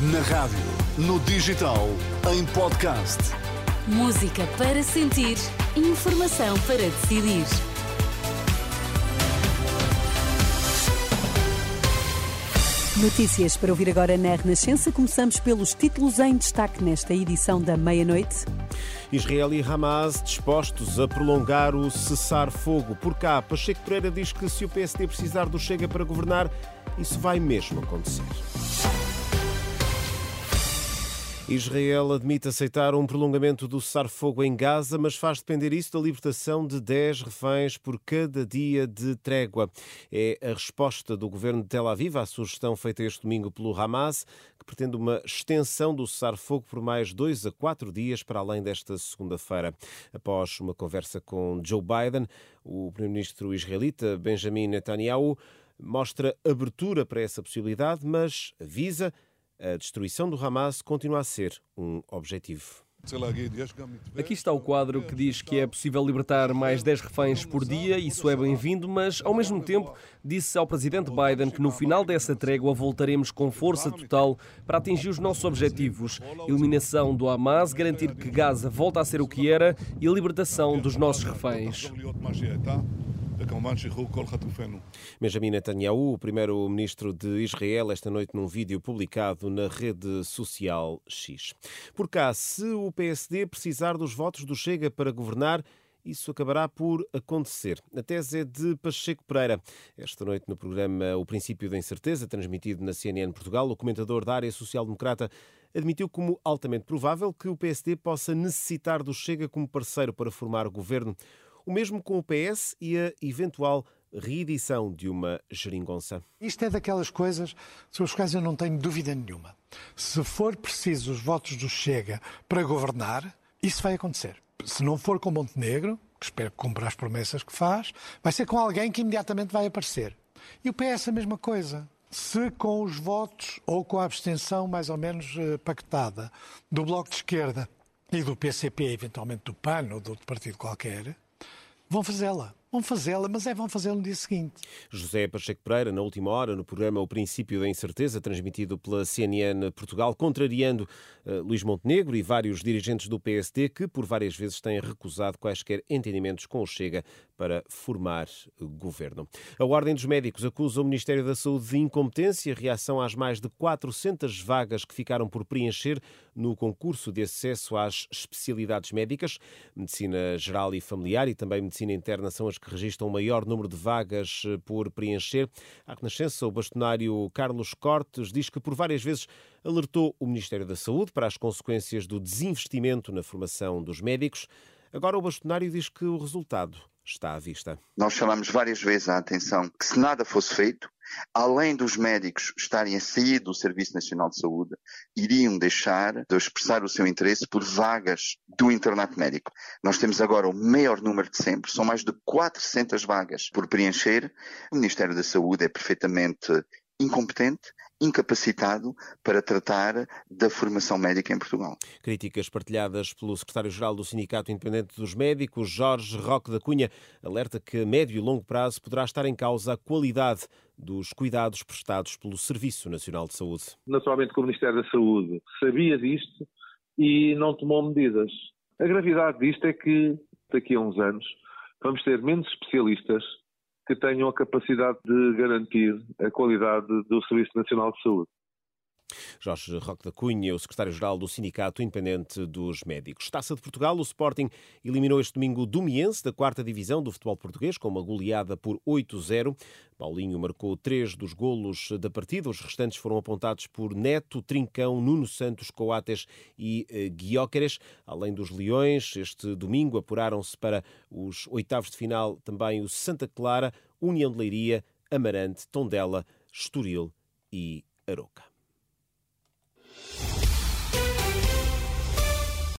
Na rádio, no digital, em podcast. Música para sentir, informação para decidir. Notícias para ouvir agora na Renascença. Começamos pelos títulos em destaque nesta edição da meia-noite. Israel e Hamas dispostos a prolongar o cessar-fogo. Por cá, Pacheco Pereira diz que se o PSD precisar do Chega para governar, isso vai mesmo acontecer. Israel admite aceitar um prolongamento do cessar-fogo em Gaza, mas faz depender isso da libertação de 10 reféns por cada dia de trégua. É a resposta do governo de Tel Aviv à sugestão feita este domingo pelo Hamas, que pretende uma extensão do cessar-fogo por mais dois a quatro dias para além desta segunda-feira. Após uma conversa com Joe Biden, o primeiro-ministro israelita Benjamin Netanyahu mostra abertura para essa possibilidade, mas avisa a destruição do Hamas continua a ser um objetivo. Aqui está o quadro que diz que é possível libertar mais 10 reféns por dia, isso é bem-vindo, mas ao mesmo tempo disse ao presidente Biden que no final dessa trégua voltaremos com força total para atingir os nossos objetivos: eliminação do Hamas, garantir que Gaza volta a ser o que era e a libertação dos nossos reféns. Benjamin Netanyahu, o primeiro-ministro de Israel, esta noite num vídeo publicado na rede social X. Por cá, se o PSD precisar dos votos do Chega para governar, isso acabará por acontecer. A tese é de Pacheco Pereira. Esta noite, no programa O Princípio da Incerteza, transmitido na CNN Portugal, o comentador da área social-democrata admitiu como altamente provável que o PSD possa necessitar do Chega como parceiro para formar o governo. O mesmo com o PS e a eventual reedição de uma geringonça. Isto é daquelas coisas sobre as quais eu não tenho dúvida nenhuma. Se for preciso os votos do Chega para governar, isso vai acontecer. Se não for com Montenegro, que espero que cumpra as promessas que faz, vai ser com alguém que imediatamente vai aparecer. E o PS a mesma coisa. Se com os votos ou com a abstenção mais ou menos eh, pactada do Bloco de Esquerda e do PCP, eventualmente do PAN ou de outro partido qualquer, vão fazê-la. Vão fazê-la, mas é vão fazê-la no dia seguinte. José Pacheco Pereira, na última hora, no programa O Princípio da Incerteza, transmitido pela CNN Portugal, contrariando uh, Luís Montenegro e vários dirigentes do PSD que, por várias vezes, têm recusado quaisquer entendimentos com o Chega para formar governo. A Ordem dos Médicos acusa o Ministério da Saúde de incompetência, reação às mais de 400 vagas que ficaram por preencher no concurso de acesso às especialidades médicas. Medicina geral e familiar e também medicina interna são as que registram o maior número de vagas eh, por preencher. A Renascença, o bastonário Carlos Cortes diz que por várias vezes alertou o Ministério da Saúde para as consequências do desinvestimento na formação dos médicos. Agora o bastonário diz que o resultado está à vista. Nós chamamos várias vezes a atenção que se nada fosse feito, além dos médicos estarem a sair do Serviço Nacional de Saúde, iriam deixar de expressar o seu interesse por vagas do internato médico. Nós temos agora o maior número de sempre, são mais de 400 vagas por preencher. O Ministério da Saúde é perfeitamente incompetente, incapacitado para tratar da formação médica em Portugal. Críticas partilhadas pelo secretário-geral do Sindicato Independente dos Médicos, Jorge Roque da Cunha, alerta que a médio e longo prazo poderá estar em causa a qualidade dos cuidados prestados pelo Serviço Nacional de Saúde. Naturalmente que o Ministério da Saúde sabia disto e não tomou medidas. A gravidade disto é que daqui a uns anos vamos ter menos especialistas que tenham a capacidade de garantir a qualidade do Serviço Nacional de Saúde. Jorge Roque da Cunha, o secretário-geral do Sindicato Independente dos Médicos. Taça de Portugal, o Sporting eliminou este domingo o Domiense da quarta divisão do futebol português com uma goleada por 8-0. Paulinho marcou três dos golos da partida, os restantes foram apontados por Neto, Trincão, Nuno Santos, Coates e eh, Guióqueres. Além dos Leões, este domingo apuraram-se para os oitavos de final também o Santa Clara, União de Leiria, Amarante, Tondela, Estoril e Aroca.